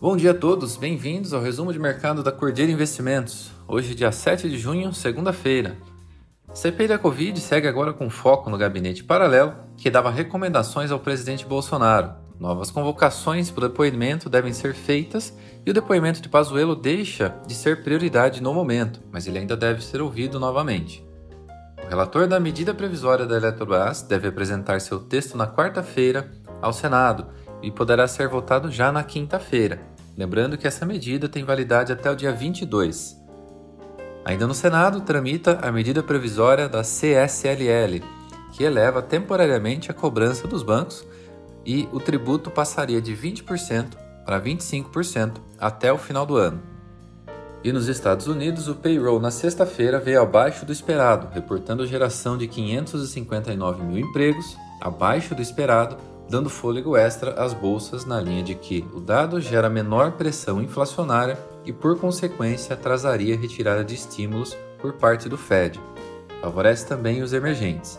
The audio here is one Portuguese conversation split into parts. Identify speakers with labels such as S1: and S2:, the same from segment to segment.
S1: Bom dia a todos, bem-vindos ao resumo de mercado da Cordeiro Investimentos. Hoje, dia 7 de junho, segunda-feira. CPI da Covid segue agora com foco no gabinete paralelo, que dava recomendações ao presidente Bolsonaro. Novas convocações para o depoimento devem ser feitas e o depoimento de Pazuello deixa de ser prioridade no momento, mas ele ainda deve ser ouvido novamente. O relator da medida previsória da Eletrobras deve apresentar seu texto na quarta-feira ao Senado e poderá ser votado já na quinta-feira. Lembrando que essa medida tem validade até o dia 22. Ainda no Senado, tramita a medida previsória da CSLL, que eleva temporariamente a cobrança dos bancos e o tributo passaria de 20% para 25% até o final do ano. E nos Estados Unidos, o payroll na sexta-feira veio abaixo do esperado, reportando geração de 559 mil empregos, abaixo do esperado, dando fôlego extra às bolsas na linha de que o dado gera menor pressão inflacionária e, por consequência, atrasaria a retirada de estímulos por parte do Fed. Favorece também os emergentes.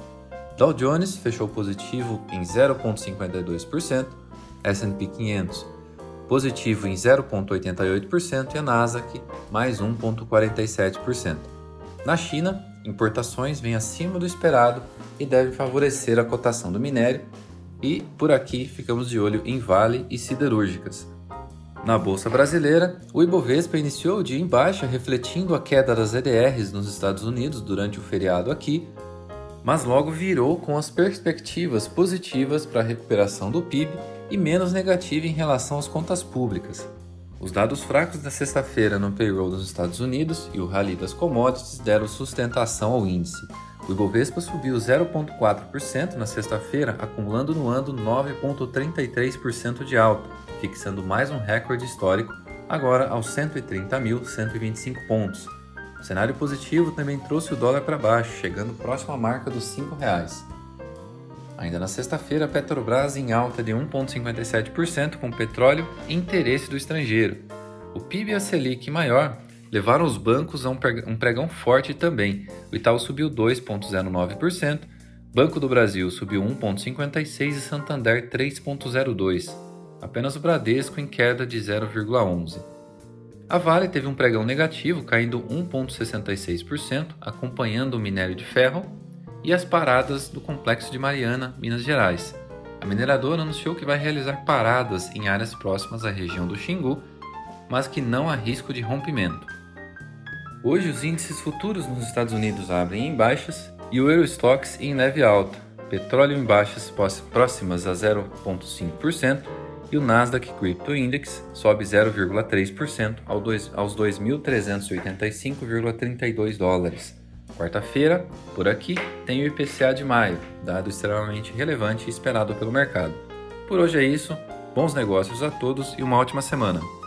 S1: Dow Jones fechou positivo em 0,52%, S&P 500 positivo em 0,88% e a Nasdaq mais 1,47%. Na China, importações vêm acima do esperado e devem favorecer a cotação do minério, e por aqui ficamos de olho em Vale e siderúrgicas. Na bolsa brasileira, o Ibovespa iniciou o dia em baixa, refletindo a queda das EDRs nos Estados Unidos durante o feriado aqui, mas logo virou com as perspectivas positivas para a recuperação do PIB e menos negativa em relação às contas públicas. Os dados fracos da sexta-feira no payroll dos Estados Unidos e o rally das commodities deram sustentação ao índice, o Ibovespa subiu 0,4% na sexta-feira, acumulando no ano 9,33% de alta, fixando mais um recorde histórico, agora aos 130.125 pontos. O cenário positivo também trouxe o dólar para baixo, chegando próximo à marca dos R$ 5,00. Ainda na sexta-feira, Petrobras em alta de 1,57% com petróleo e interesse do estrangeiro. O PIB e a Selic maior levaram os bancos a um pregão forte também. O Itaú subiu 2,09%, Banco do Brasil subiu 1,56% e Santander 3,02%. Apenas o Bradesco em queda de 0,11%. A Vale teve um pregão negativo, caindo 1,66%, acompanhando o minério de ferro e as paradas do Complexo de Mariana, Minas Gerais. A mineradora anunciou que vai realizar paradas em áreas próximas à região do Xingu, mas que não há risco de rompimento. Hoje, os índices futuros nos Estados Unidos abrem em baixas e o Eurostox em leve alta, petróleo em baixas próximas a 0,5% e o Nasdaq Crypto Index sobe 0,3% aos 2.385,32 dólares. Quarta-feira, por aqui, tem o IPCA de maio, dado extremamente relevante e esperado pelo mercado. Por hoje é isso, bons negócios a todos e uma ótima semana!